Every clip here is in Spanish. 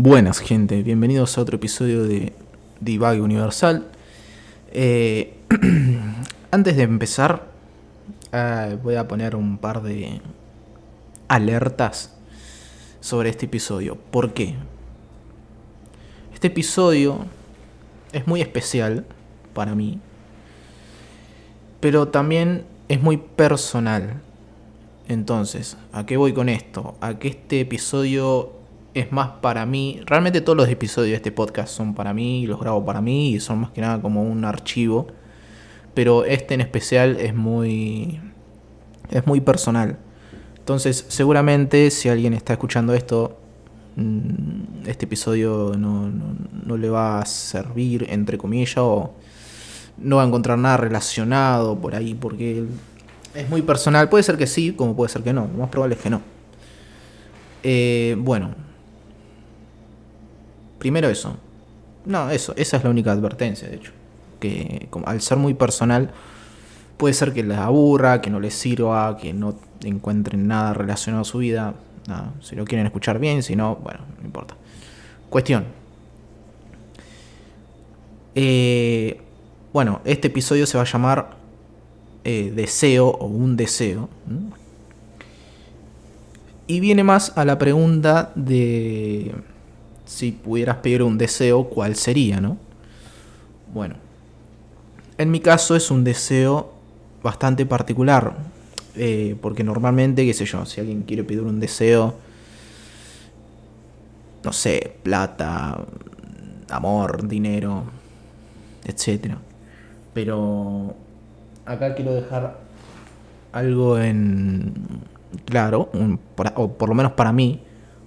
Buenas gente, bienvenidos a otro episodio de Divague Universal. Eh, antes de empezar, eh, voy a poner un par de alertas sobre este episodio. ¿Por qué? Este episodio es muy especial para mí, pero también es muy personal. Entonces, ¿a qué voy con esto? A que este episodio es más para mí. Realmente todos los episodios de este podcast son para mí, los grabo para mí y son más que nada como un archivo. Pero este en especial es muy. es muy personal. Entonces, seguramente si alguien está escuchando esto, mm, este episodio no, no, le va a servir, entre comillas, o no va a encontrar nada relacionado por ahí, porque es muy personal. Puede ser que sí, como puede ser que no. Lo más probable es que no. Eh, bueno, Primero eso. No, eso, esa es la única advertencia, de hecho. Que al ser muy personal, puede ser que les aburra, que no les sirva, que no encuentren nada relacionado a su vida. Si lo quieren escuchar bien, si no, bueno, no importa. Cuestión. Eh, bueno, este episodio se va a llamar eh, Deseo o un deseo. Y viene más a la pregunta de si pudieras pedir un deseo, ¿cuál sería, no? Bueno, en mi caso es un deseo bastante particular, eh, porque normalmente, qué sé yo, si alguien quiere pedir un deseo, no sé, plata, amor, dinero, etc. Pero acá quiero dejar algo en claro, o por lo menos para mí,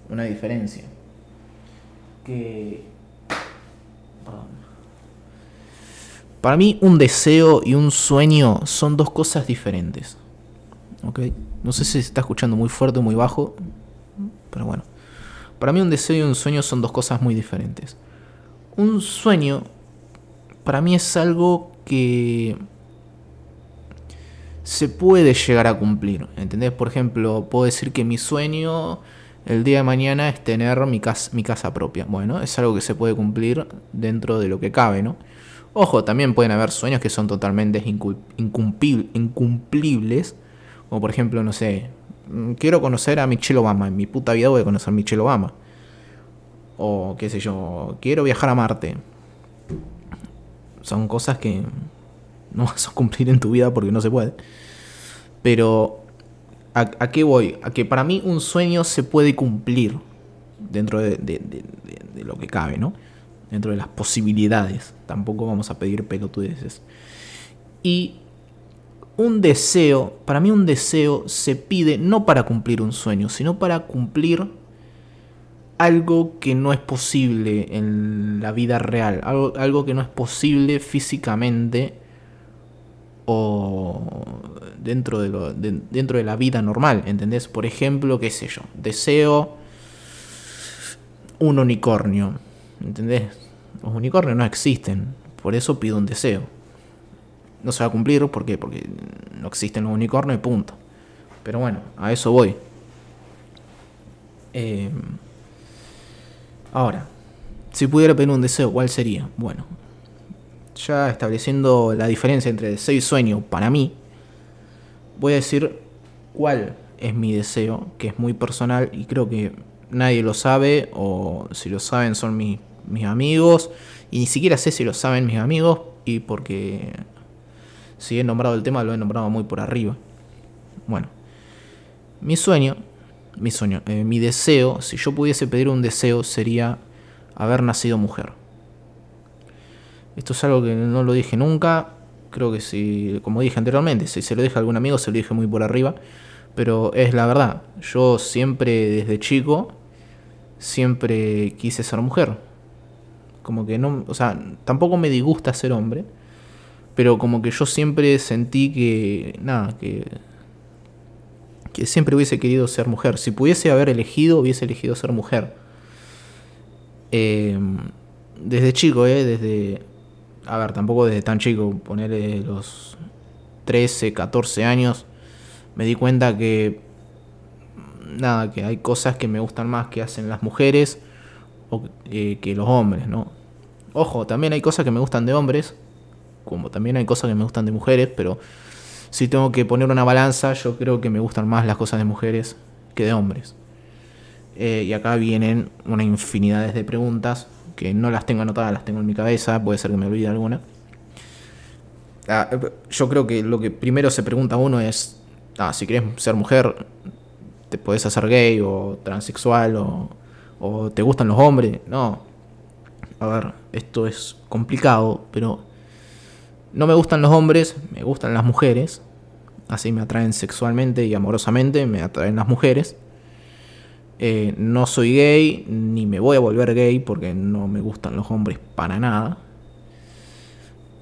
una diferencia que... Para mí un deseo y un sueño son dos cosas diferentes. ¿Ok? No sé si se está escuchando muy fuerte o muy bajo, pero bueno. Para mí un deseo y un sueño son dos cosas muy diferentes. Un sueño, para mí es algo que se puede llegar a cumplir. ¿Entendés? Por ejemplo, puedo decir que mi sueño el día de mañana es tener mi casa, mi casa propia. Bueno, es algo que se puede cumplir dentro de lo que cabe, ¿no? Ojo, también pueden haber sueños que son totalmente incumplibles. Como por ejemplo, no sé, mm, quiero conocer a Michelle Obama. En mi puta vida voy a conocer a Michelle Obama. O qué sé yo, quiero viajar a Marte. Son cosas que no vas a cumplir en tu vida porque no se puede. Pero ¿A, qué voy? A que para mí un sueño se puede cumplir dentro de, lo que cabe, ¿no? Dentro de las posibilidades. Tampoco vamos a pedir pelotudeces. Y un deseo, para mí un deseo se pide no para cumplir un sueño, sino para cumplir algo que no es posible en la vida real, algo que no es posible físicamente dentro de, dentro de la vida normal, ¿entendés? Por ejemplo, qué sé yo, deseo un unicornio, ¿entendés? Los unicornios no existen, por eso pido un deseo. No se va a cumplir, ¿por qué? Porque no existen los unicornios y punto. Pero bueno, a eso voy. Em, ahora, si pudiera pedir un deseo, ¿cuál sería? Bueno, ya estableciendo la diferencia entre deseo y sueño para mí, voy a decir cuál es mi deseo, que es muy personal y creo que nadie lo sabe, o si lo saben son mis, mis amigos, y ni siquiera sé si lo saben mis amigos, y porque si he nombrado el tema lo he nombrado muy por arriba. Bueno, mi sueño, mi sueño, eh, mi deseo, si yo pudiese pedir un deseo sería haber nacido mujer. Esto es algo que no lo dije nunca. Creo que si, como dije anteriormente, si se lo dije a algún amigo, se lo dije muy por arriba. Pero es la verdad. Yo siempre, desde chico, siempre quise ser mujer. Como que no, o sea, tampoco me disgusta ser hombre. Pero como que yo siempre sentí que, nada, que, que siempre hubiese querido ser mujer. Si pudiese haber elegido, hubiese elegido ser mujer. Eh, desde chico, eh, desde a ver, tampoco desde tan chico, ponerle los 13, 14 años, me di cuenta que, nada, que hay cosas que me gustan más que hacen las mujeres, eh, que los hombres, ¿no? Ojo, también hay cosas que me gustan de hombres, como también hay cosas que me gustan de mujeres, pero si tengo que poner una balanza, yo creo que me gustan más las cosas de mujeres que de hombres. Eh, y acá vienen una infinidad de preguntas que no las tengo anotadas, las tengo en mi cabeza, puede ser que me olvide alguna. Ah, yo creo que lo que primero se pregunta uno es, ah, si quieres ser mujer, te puedes hacer gay o transexual o, o te gustan los hombres. No. A ver, esto es complicado, pero no me gustan los hombres, me gustan las mujeres. Así me atraen sexualmente y amorosamente, me atraen las mujeres. Eh, no soy gay, ni me voy a volver gay porque no me gustan los hombres para nada.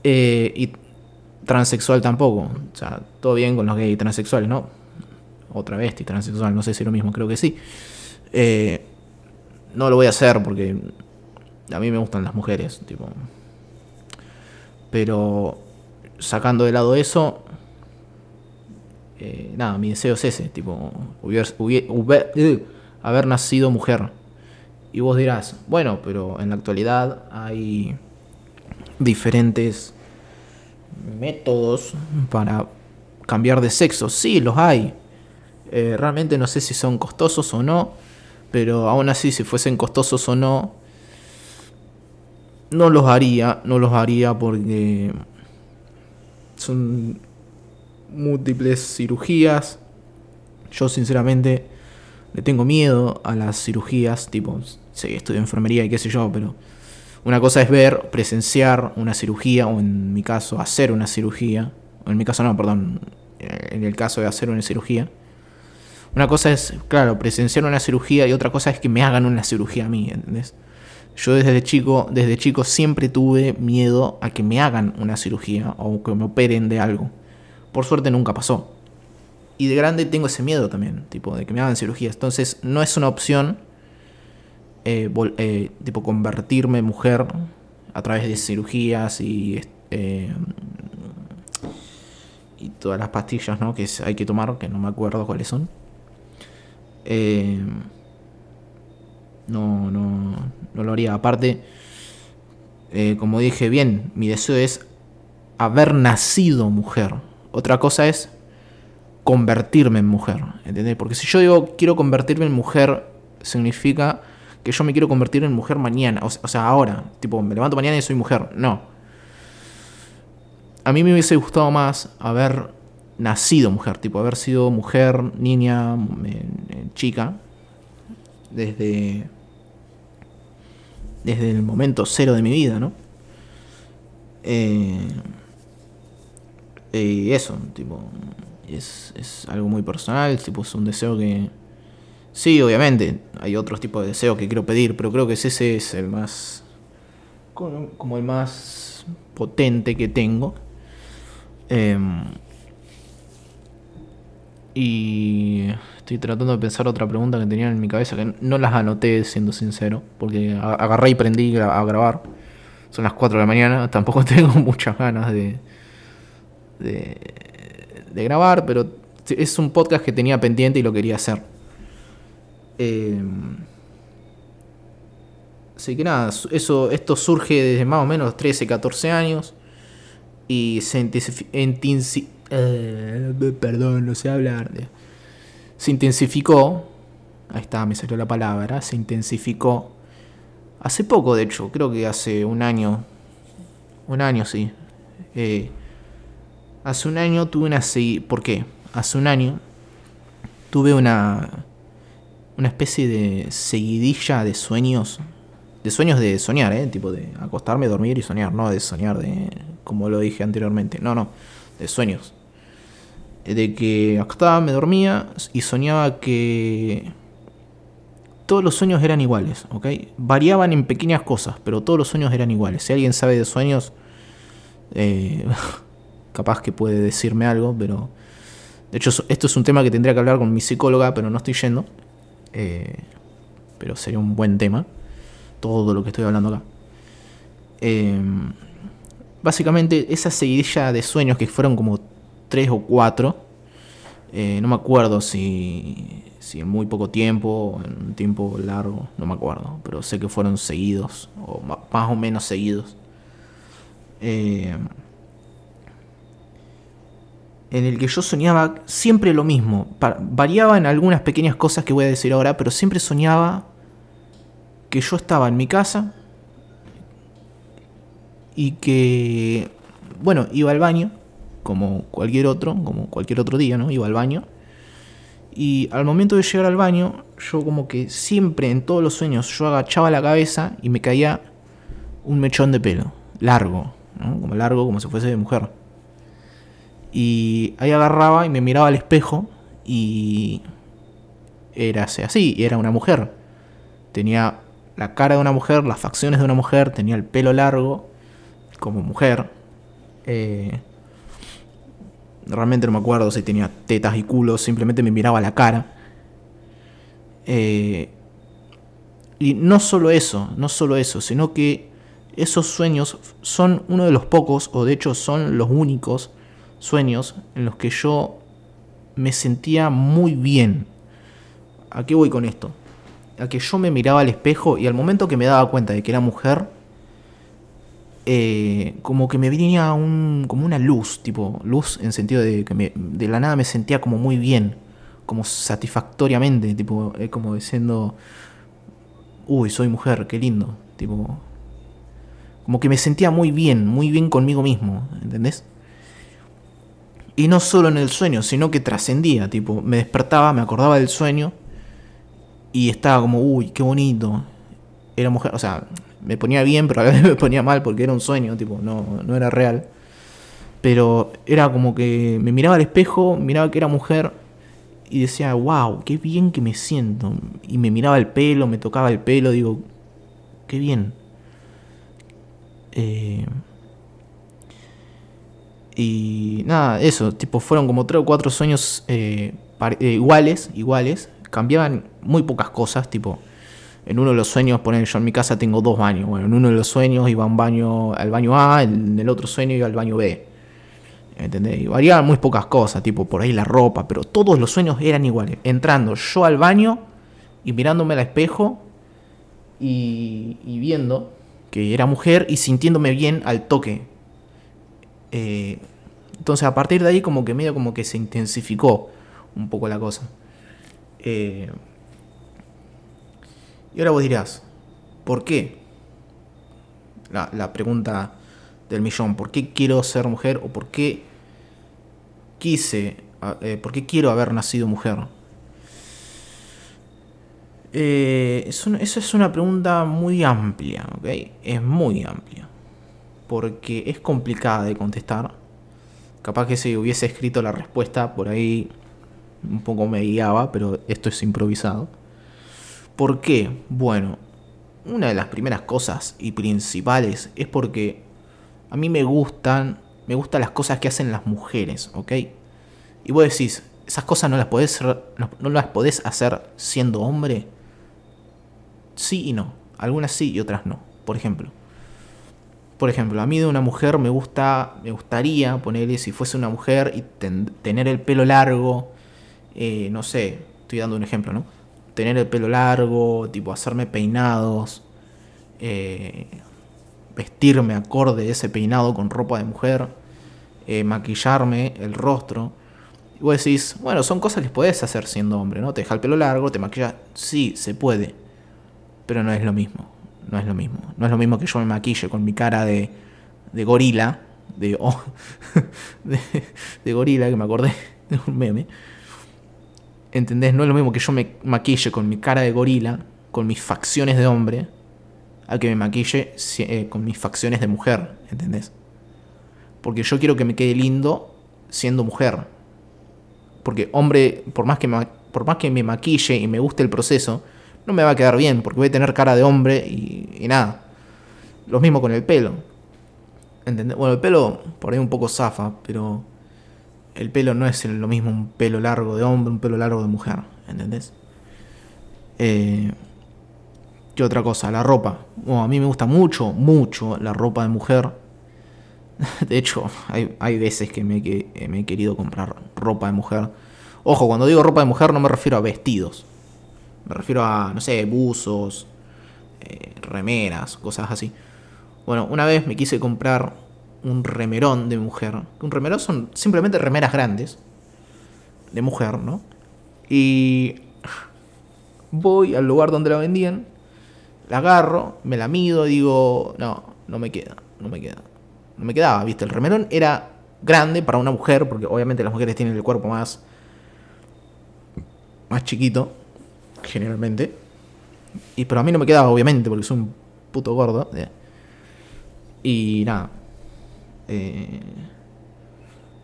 Eh, y transexual tampoco. O sea, todo bien con los gays y transexuales, ¿no? Otra vez, y transexual, no sé si lo mismo, creo que sí. Eh, no lo voy a hacer porque a mí me gustan las mujeres, tipo. Pero sacando de lado eso, nada, mi deseo es ese, tipo, haber nacido mujer. Y vos dirás, bueno, pero en la actualidad hay diferentes métodos para cambiar de sexo. Sí, los hay. Eh, realmente no sé si son costosos o no, pero aún así, si fuesen costosos o no, no los haría, no los haría porque son múltiples cirugías. Yo sinceramente le tengo miedo a las cirugías, tipo, sí, estudio enfermería y qué sé yo, pero una cosa es ver, presenciar una cirugía, o en mi caso hacer una cirugía, en mi caso no, perdón, en el caso de hacer una cirugía. Una cosa es, claro, presenciar una cirugía y otra cosa es que me hagan una cirugía a mí, ¿entendés? Yo desde chico, desde chico siempre tuve miedo a que me hagan una cirugía o que me operen de algo. Por suerte nunca pasó. Y de grande tengo ese miedo también, tipo, de que me hagan cirugías. Entonces no es una opción, eh, eh, tipo, convertirme mujer a través de cirugías y, eh, y todas las pastillas ¿no? que hay que tomar, que no me acuerdo cuáles son. no, no, no lo haría. Aparte, como dije bien, mi deseo es haber nacido mujer. Otra cosa es convertirme en mujer, ¿entendés? Porque si yo digo quiero convertirme en mujer, significa que yo me quiero convertir en mujer mañana, o, sea, ahora, tipo, me levanto mañana y soy mujer, no. A mí me hubiese gustado más haber nacido mujer, tipo, haber sido mujer, niña, chica, desde, desde el momento cero de mi vida, ¿no? Eh, y eso, tipo, es, es algo muy personal, tipo, es un deseo que... Sí, obviamente, hay otros tipos de deseos que quiero pedir, pero creo que ese es el más... como el más potente que tengo. Em, y estoy tratando de pensar otra pregunta que tenía en mi cabeza, que no las anoté, siendo sincero, porque agarré y prendí a grabar. Son las 4 de la mañana, tampoco tengo muchas ganas de, de de grabar, pero es un podcast que tenía pendiente y lo quería hacer. Eh, así que nada, eso, esto surge desde más o menos 13, 14 años y se intensificó... Eh, perdón, no sé hablar. Se intensificó, ahí está, me salió la palabra, se intensificó hace poco, de hecho, creo que hace un año, un año sí. Eh, Hace un año tuve una... ¿Por qué? Hace un año tuve una... Una especie de seguidilla de sueños. De sueños de soñar, ¿eh? Tipo de acostarme, dormir y soñar. No de soñar de... Como lo dije anteriormente. No, no. De sueños. De que acostaba, me dormía y soñaba que... Todos los sueños eran iguales, ¿ok? Variaban en pequeñas cosas, pero todos los sueños eran iguales. Si alguien sabe de sueños... Eh, capaz que puede decirme algo, pero... De hecho, esto es un tema que tendría que hablar con mi psicóloga, pero no estoy yendo. Eh, pero sería un buen tema. Todo lo que estoy hablando acá. Eh, básicamente, esa seguidilla de sueños que fueron como tres o cuatro. Eh, no me acuerdo si, si en muy poco tiempo, en un tiempo largo, no me acuerdo, pero sé que fueron seguidos, o más o menos seguidos. Eh, en el que yo soñaba siempre lo mismo. Variaba en algunas pequeñas cosas que voy a decir ahora, pero siempre soñaba que yo estaba en mi casa y que, bueno, iba al baño, como cualquier otro, como cualquier otro día, ¿no? Iba al baño. Y al momento de llegar al baño, yo como que siempre en todos los sueños, yo agachaba la cabeza y me caía un mechón de pelo, largo, ¿no? Como largo, como si fuese de mujer. Y ahí agarraba y me miraba al espejo y era así, era una mujer. Tenía la cara de una mujer, las facciones de una mujer, tenía el pelo largo como mujer. Eh, realmente no me acuerdo si tenía tetas y culos, simplemente me miraba la cara. Eh, y no solo eso, no solo eso, sino que esos sueños son uno de los pocos, o de hecho son los únicos, sueños en los que yo me sentía muy bien. ¿A qué voy con esto? A que yo me miraba al espejo y al momento que me daba cuenta de que era mujer, eh, como que me venía un, como una luz, tipo luz en sentido de que de la nada me sentía como muy bien, como satisfactoriamente, tipo, es como diciendo, uy, soy mujer, qué lindo, tipo, como que me sentía muy bien, muy bien conmigo mismo, ¿entendés? Y no solo en el sueño, sino que trascendía, tipo, me despertaba, me acordaba del sueño y estaba como, uy, qué bonito. Era mujer, o sea, me ponía bien, pero a veces me ponía mal porque era un sueño, tipo, no, no era real. Pero era como que me miraba al espejo, miraba que era mujer y decía, wow, qué bien que me siento. Y me miraba el pelo, me tocaba el pelo, digo, qué bien. Eh, y nada, eso, tipo, fueron como tres o cuatro sueños eh, eh, iguales, iguales. Cambiaban muy pocas cosas, tipo, en uno de los sueños, poner yo en mi casa tengo dos baños. Bueno, en uno de los sueños iba un baño, al baño A, en el otro sueño iba al baño B. ¿Entendés? Y variaban muy pocas cosas, tipo por ahí la ropa, pero todos los sueños eran iguales. Entrando yo al baño y mirándome al espejo y, y viendo que era mujer y sintiéndome bien al toque. Eh, entonces a partir de ahí como que medio como que se intensificó un poco la cosa. Eh, y ahora vos dirás, ¿por qué? La, pregunta del millón, ¿por qué quiero ser mujer o por qué quise, eh, por qué quiero haber nacido mujer? eso, eso es una pregunta muy amplia, ¿ok? Es muy amplia porque es complicada de contestar. Capaz que si hubiese escrito la respuesta por ahí un poco me guiaba, pero esto es improvisado. ¿Por qué? Bueno, una de las primeras cosas y principales es porque a mí me gustan, me gustan las cosas que hacen las mujeres, ¿ok? Y vos decís, esas cosas no las podés, no las podés hacer siendo hombre. Sí y no. Algunas sí y otras no. Por ejemplo, por ejemplo, a mí de una mujer me gusta, me gustaría ponerle si fuese una mujer y tener el pelo largo, eh, no sé, estoy dando un ejemplo, ¿no? Tener el pelo largo, tipo hacerme peinados, eh, vestirme acorde a ese peinado con ropa de mujer, eh, maquillarme el rostro. Y vos decís, bueno, son cosas que puedes hacer siendo hombre, ¿no? Te deja el pelo largo, te maquillas, sí, se puede, pero no es lo mismo no es lo mismo. No es lo mismo que yo me maquille con mi cara de, de gorila, de, oh, de, gorila, que me acordé de un meme. ¿Entendés? No es lo mismo que yo me maquille con mi cara de gorila, con mis facciones de hombre, al que me maquille eh, con mis facciones de mujer, ¿entendés? Porque yo quiero que me quede lindo siendo mujer. Porque hombre, por más que me, por más que me maquille y me guste el proceso, no me va a quedar bien, porque voy a tener cara de hombre y, nada. Lo mismo con el pelo. ¿Entendés? Bueno, el pelo por ahí un poco zafa, pero el pelo no es lo mismo un pelo largo de hombre, un pelo largo de mujer. ¿Entendés? Eh, ¿Qué otra cosa? La ropa. a mí me gusta mucho, mucho la ropa de mujer. De hecho, hay, veces que me, que me he querido comprar ropa de mujer Ojo, cuando digo ropa de mujer no me refiero a vestidos. Me refiero a, no sé, buzos, eh, remeras, cosas así. Bueno, una vez me quise comprar un remerón de mujer. Un remerón son simplemente remeras grandes de mujer, ¿no? Y voy al lugar donde la vendían, la agarro, me la mido, digo, no, no me queda, no me queda. No me quedaba, ¿viste? El remerón era grande para una mujer, porque obviamente las mujeres tienen el cuerpo más más chiquito, generalmente. Y pero a mí no me quedaba, obviamente, porque soy un puto gordo. ¿eh? Y nada. Eh,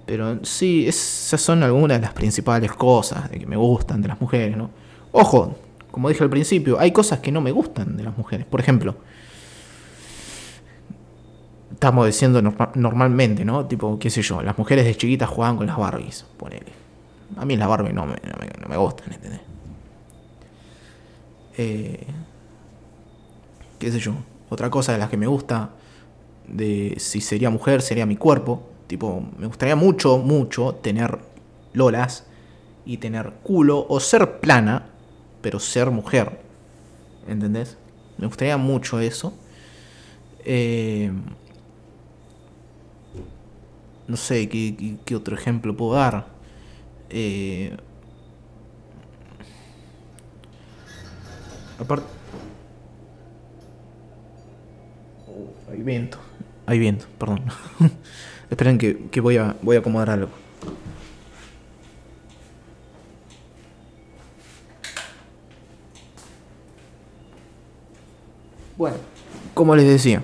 pero sí, esas son algunas de las principales cosas de que me gustan de las mujeres, ¿no? Ojo, como dije al principio, hay cosas que no me gustan de las mujeres. Por ejemplo, estamos diciendo normalmente, ¿no? Tipo, qué sé yo, las mujeres de chiquitas jugaban con las Barbies, ponele. A mí las Barbies no me, no me, gustan, ¿entendés? Eh, qué sé yo, otra cosa de las que me gusta, de si sería mujer, sería mi cuerpo. Tipo, me gustaría mucho, mucho tener lolas y tener culo o ser plana, pero ser mujer. ¿Entendés? Me gustaría mucho eso. Eh, no sé, ¿qué, otro ejemplo puedo dar? Eh, aparte... Oh, hay viento. Hay viento, perdón. Esperen que, que, voy, a, voy a acomodar algo. Bueno, como les decía.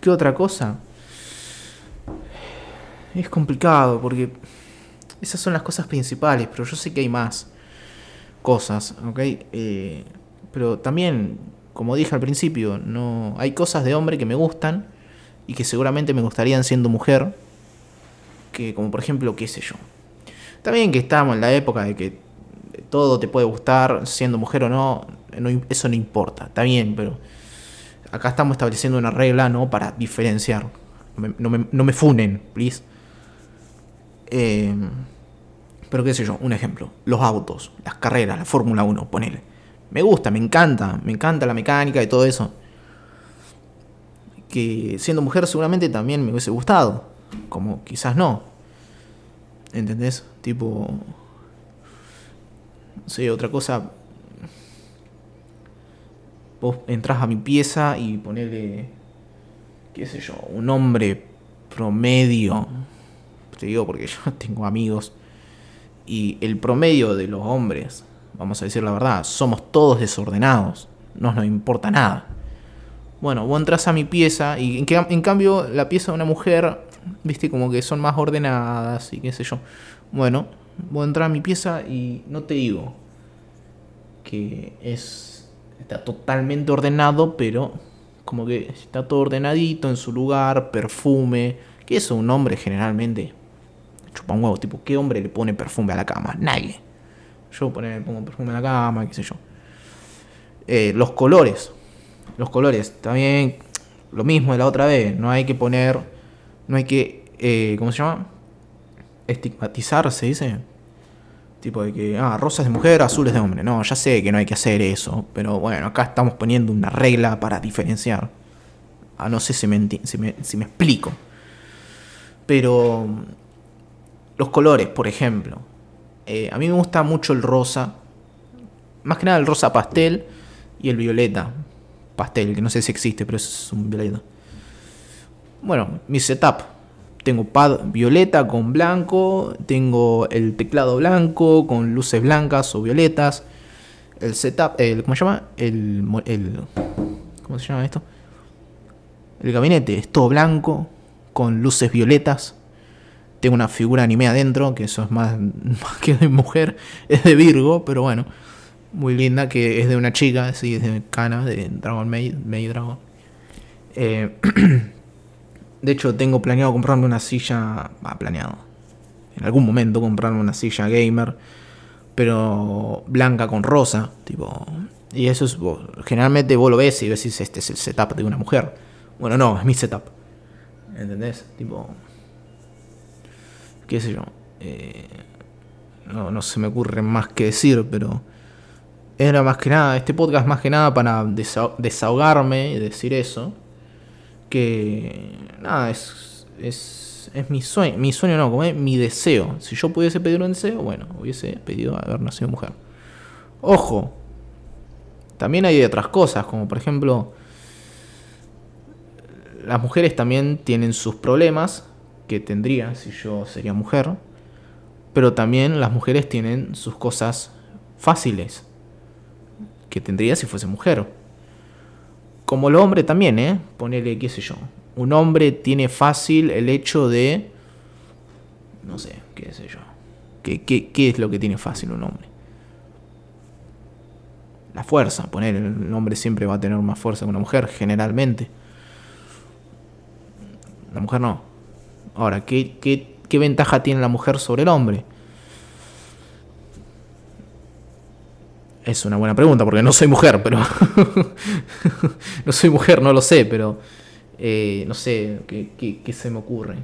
¿Qué otra cosa? es complicado porque esas son las cosas principales, pero yo sé que hay más cosas, ¿ok? Eh, pero también, como dije al principio, no hay cosas de hombre que me gustan y que seguramente me gustarían siendo mujer, que como por ejemplo, qué sé yo. También que estamos en la época de que todo te puede gustar, siendo mujer o no, eso no importa, está bien, pero acá estamos estableciendo una regla, ¿no? Para diferenciar. No me, no me funen, please. Eh, pero qué sé yo, un ejemplo. Los autos, las carreras, la Fórmula 1, ponele. Me gusta, me encanta, me encanta la mecánica y todo eso. Que siendo mujer seguramente también me hubiese gustado. Como quizás no. ¿Entendés? Tipo... No sé, otra cosa... Vos entras a mi pieza y ponele... qué sé yo, un hombre promedio te digo porque yo tengo amigos y el promedio de los hombres, vamos a decir la verdad, somos todos desordenados, no nos importa nada. Bueno, vos entras a mi pieza y en, cambio la pieza de una mujer, viste, como que son más ordenadas y qué sé yo. Bueno, vos entras a mi pieza y no te digo que es está totalmente ordenado, pero como que está todo ordenadito en su lugar, perfume, que eso un hombre generalmente chupa un huevo, tipo, ¿qué hombre le pone perfume a la cama? Nadie. Yo pone, pongo perfume a la cama, qué sé yo. Eh, los colores. Los colores, también lo mismo de la otra vez. No hay que poner, no hay que, eh, ¿cómo se llama? Estigmatizar, se dice. Tipo de que, ah, rosas de mujer, azules de hombre. No, ya sé que no hay que hacer eso. Pero bueno, acá estamos poniendo una regla para diferenciar. Ah, no sé si me, si me, si me explico. Pero los colores, por ejemplo. Eh, a mí me gusta mucho el rosa. Más que nada el rosa pastel y el violeta pastel, que no sé si existe, pero es un violeta. Bueno, mi setup. Tengo pad violeta con blanco, tengo el teclado blanco con luces blancas o violetas. El setup, el, ¿cómo se llama? El, el, ¿Cómo se llama esto? El gabinete es todo blanco con luces violetas tengo una figura anime adentro, que eso es más, que de mujer, es de Virgo, pero bueno, muy linda, que es de una chica, sí, es de Kana, de Dragon Maid, Maid Dragon. Eh, de hecho, tengo planeado comprarme una silla, va, planeado, en algún momento comprarme una silla gamer, pero blanca con rosa, tipo, y eso es, generalmente vos lo ves y decís, este es el setup de una mujer. Bueno, no, es mi setup. ¿Entendés? Tipo, qué sé yo. Eh, no, no se me ocurre más que decir, pero era más que nada, este podcast más que nada para desahogarme y decir eso. Que nada, es, es, es mi sueño, mi sueño no, como es mi deseo. Si yo pudiese pedir un deseo, bueno, hubiese pedido haber nacido mujer. Ojo, también hay otras cosas, como por ejemplo, las mujeres también tienen sus problemas que tendría si yo sería mujer, pero también las mujeres tienen sus cosas fáciles que tendría si fuese mujer. Como el hombre también, ¿eh? Ponele, qué sé yo. Un hombre tiene fácil el hecho de... No sé, qué sé yo. ¿Qué, qué, es lo que tiene fácil un hombre? La fuerza, poner el hombre siempre va a tener más fuerza que una mujer, generalmente. La mujer no. Ahora, ¿qué, qué, qué ventaja tiene la mujer sobre el hombre? Es una buena pregunta porque no soy mujer, pero. no soy mujer, no lo sé, pero. Eh, no sé, ¿qué, se me ocurre?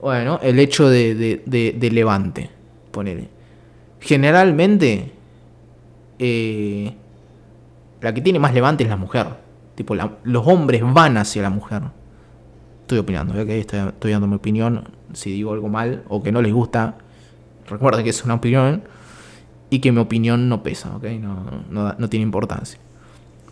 Bueno, el hecho de, de, levante, ponele. Generalmente, eh, la que tiene más levante es la mujer. Tipo, los hombres van hacia la mujer. Estoy opinando, estoy, estoy dando mi opinión. Si digo algo mal o que no les gusta, recuerden que es una opinión y que mi opinión no pesa, ¿ok? No, no, tiene importancia.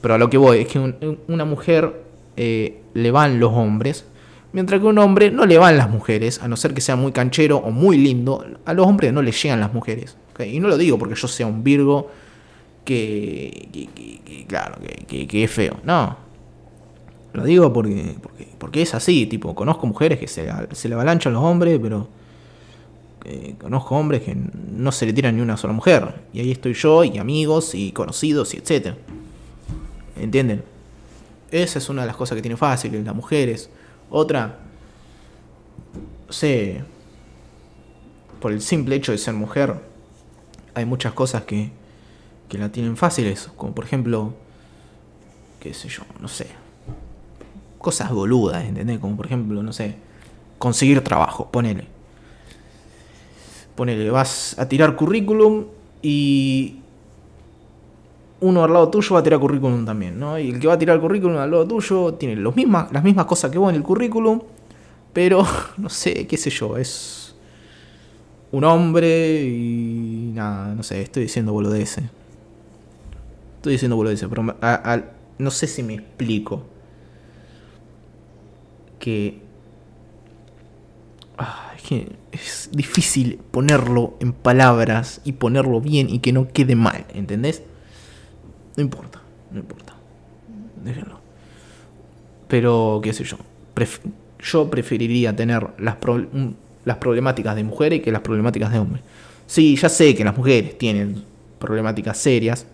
Pero a lo que voy es que una mujer eh, le van los hombres, mientras que un hombre no le van las mujeres, a no ser que sea muy canchero o muy lindo, a los hombres no le llegan las mujeres. Y no lo digo porque yo sea un Virgo que, claro, que, es feo, no. Lo digo porque, porque, porque, es así, tipo, conozco mujeres que se, se le avalanchan los hombres, pero eh, conozco hombres que no se le tiran ni una sola mujer. Y ahí estoy yo, y amigos, y conocidos, y etc. ¿Entienden? Esa es una de las cosas que tiene fácil, las mujeres. Otra, no sé, por el simple hecho de ser mujer, hay muchas cosas que, que la tienen fáciles. Como por ejemplo, qué sé yo, no sé. Cosas boludas, ¿entendés? Como por ejemplo, no sé, conseguir trabajo, ponele ponele, vas a tirar currículum y uno al lado tuyo va a tirar currículum también, ¿no? Y el que va a tirar currículum al lado tuyo tiene los mismas, las mismas cosas que vos en el currículum, pero no sé, qué sé yo, es un hombre y nada, no sé, estoy diciendo boludeces. Estoy diciendo boludeces, pero no sé si me explico. Que... Ah, es que es difícil ponerlo en palabras y ponerlo bien y que no quede mal, ¿entendés? No importa, no importa. Déjenlo. Pero, qué sé yo. yo preferiría tener las, las problemáticas de mujeres que las problemáticas de hombres. Sí, ya sé que las mujeres tienen problemáticas serias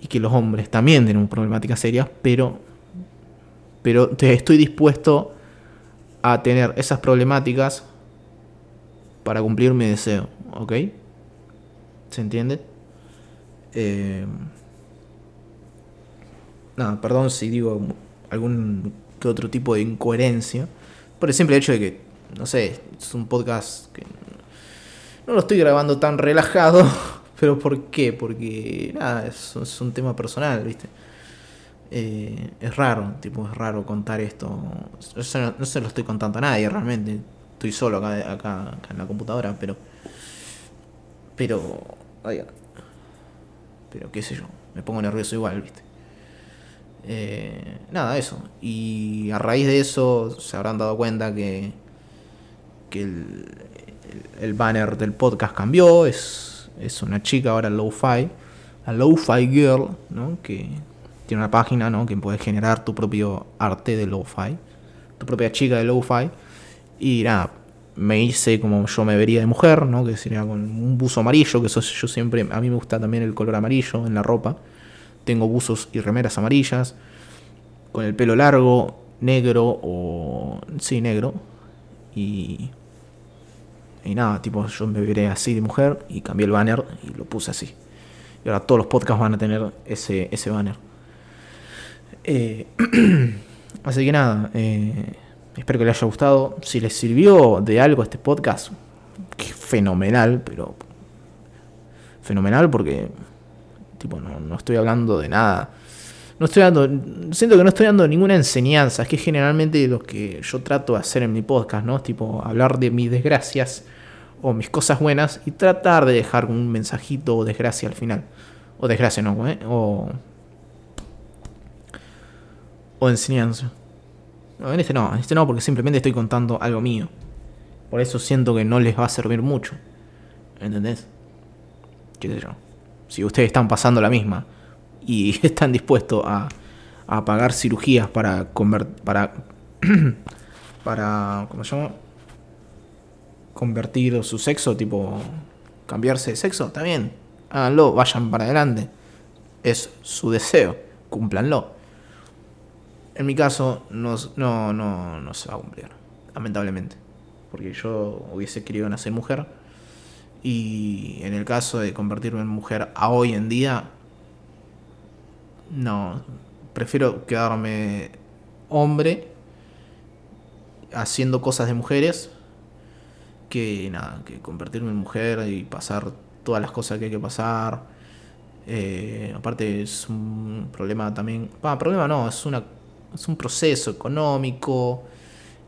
y que los hombres también tienen problemáticas serias, pero, pero estoy dispuesto a tener esas problemáticas para cumplir mi deseo, ¿ok? ¿Se entiende? Eh, nada, perdón si digo algún que otro tipo de incoherencia, por el simple hecho de que, no sé, es un podcast que no lo estoy grabando tan relajado, pero ¿por qué? Porque, nada, es, un tema personal, ¿viste? Eh, es raro, tipo, es raro contar esto. no, se lo estoy contando a nadie realmente estoy solo acá, acá, en la computadora, pero. Pero. pero qué sé yo, me pongo nervioso igual, ¿viste? Eh, nada, eso. Y a raíz de eso se habrán dado cuenta que. que el, el, banner del podcast cambió. Es, es una chica ahora, Low-Fi. La Low-Fi Girl, ¿no? Que tiene una página, ¿no? Que puedes generar tu propio arte de Low-Fi. Tu propia chica de Low-Fi y nada, me hice como yo me vería de mujer, ¿no? Que sería con un buzo amarillo, que eso yo siempre, a mí me gusta también el color amarillo en la ropa. Tengo buzos y remeras amarillas, con el pelo largo, negro o... Sí, negro. Y... Y nada, tipo, yo me veré así de mujer y cambié el banner y lo puse así. Y ahora todos los podcasts van a tener ese, ese banner. Eh, así que nada, eh, Espero que les haya gustado. Si les sirvió de algo este podcast, fenomenal, pero fenomenal porque tipo no, no estoy hablando de nada. No estoy dando, siento que no estoy dando ninguna enseñanza, es que generalmente lo que yo trato de hacer en mi podcast, ¿no? Tipo hablar de mis desgracias o mis cosas buenas y tratar de dejar un mensajito o desgracia al final. O desgracia no, ¿eh? O o enseñanza. No, en este no, en este no, porque simplemente estoy contando algo mío. Por eso siento que no les va a servir mucho. ¿Entendés? ¿Qué sé yo? Si ustedes están pasando la misma y están dispuestos a, a pagar cirugías para convertir. para. para. ¿Cómo se llama? Convertir su sexo, tipo. cambiarse de sexo, está bien. Háganlo, vayan para adelante. Es su deseo, cúmplanlo. En mi caso, no, no, no, no se va a cumplir, lamentablemente. Porque yo hubiese querido nacer mujer. Y en el caso de convertirme en mujer a hoy en día, no, prefiero quedarme hombre haciendo cosas de mujeres que nada, que convertirme en mujer y pasar todas las cosas que hay que pasar. Eh, aparte es un problema también, ah, problema no, es una es un proceso económico,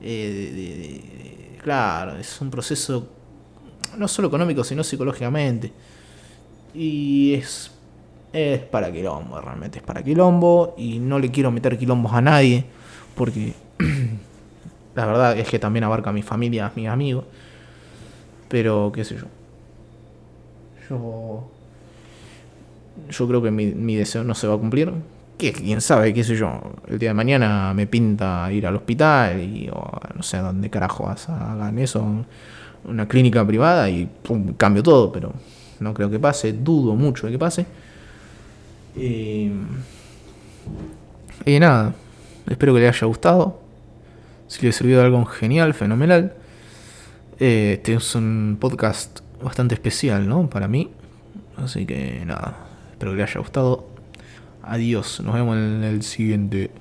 eh, claro, es un proceso no solo económico, sino psicológicamente. Y es es para quilombo, realmente es para quilombo y no le quiero meter quilombos a nadie porque la verdad es que también abarca a mi familia, a mis amigos, pero qué sé yo. Yo yo creo que mi, mi deseo no se va a cumplir. Que quién sabe, qué sé yo. El día de mañana me pinta ir al hospital y no sé dónde carajo hagan eso, una clínica privada y pum, cambio todo, pero no creo que pase, dudo mucho de que pase. Y, y nada, espero que les haya gustado. Si les sirvió de algo genial, fenomenal. Eh, este es un podcast bastante especial, ¿no? Para mí. Así que nada, espero que les haya gustado. Adiós, nos vemos en el siguiente.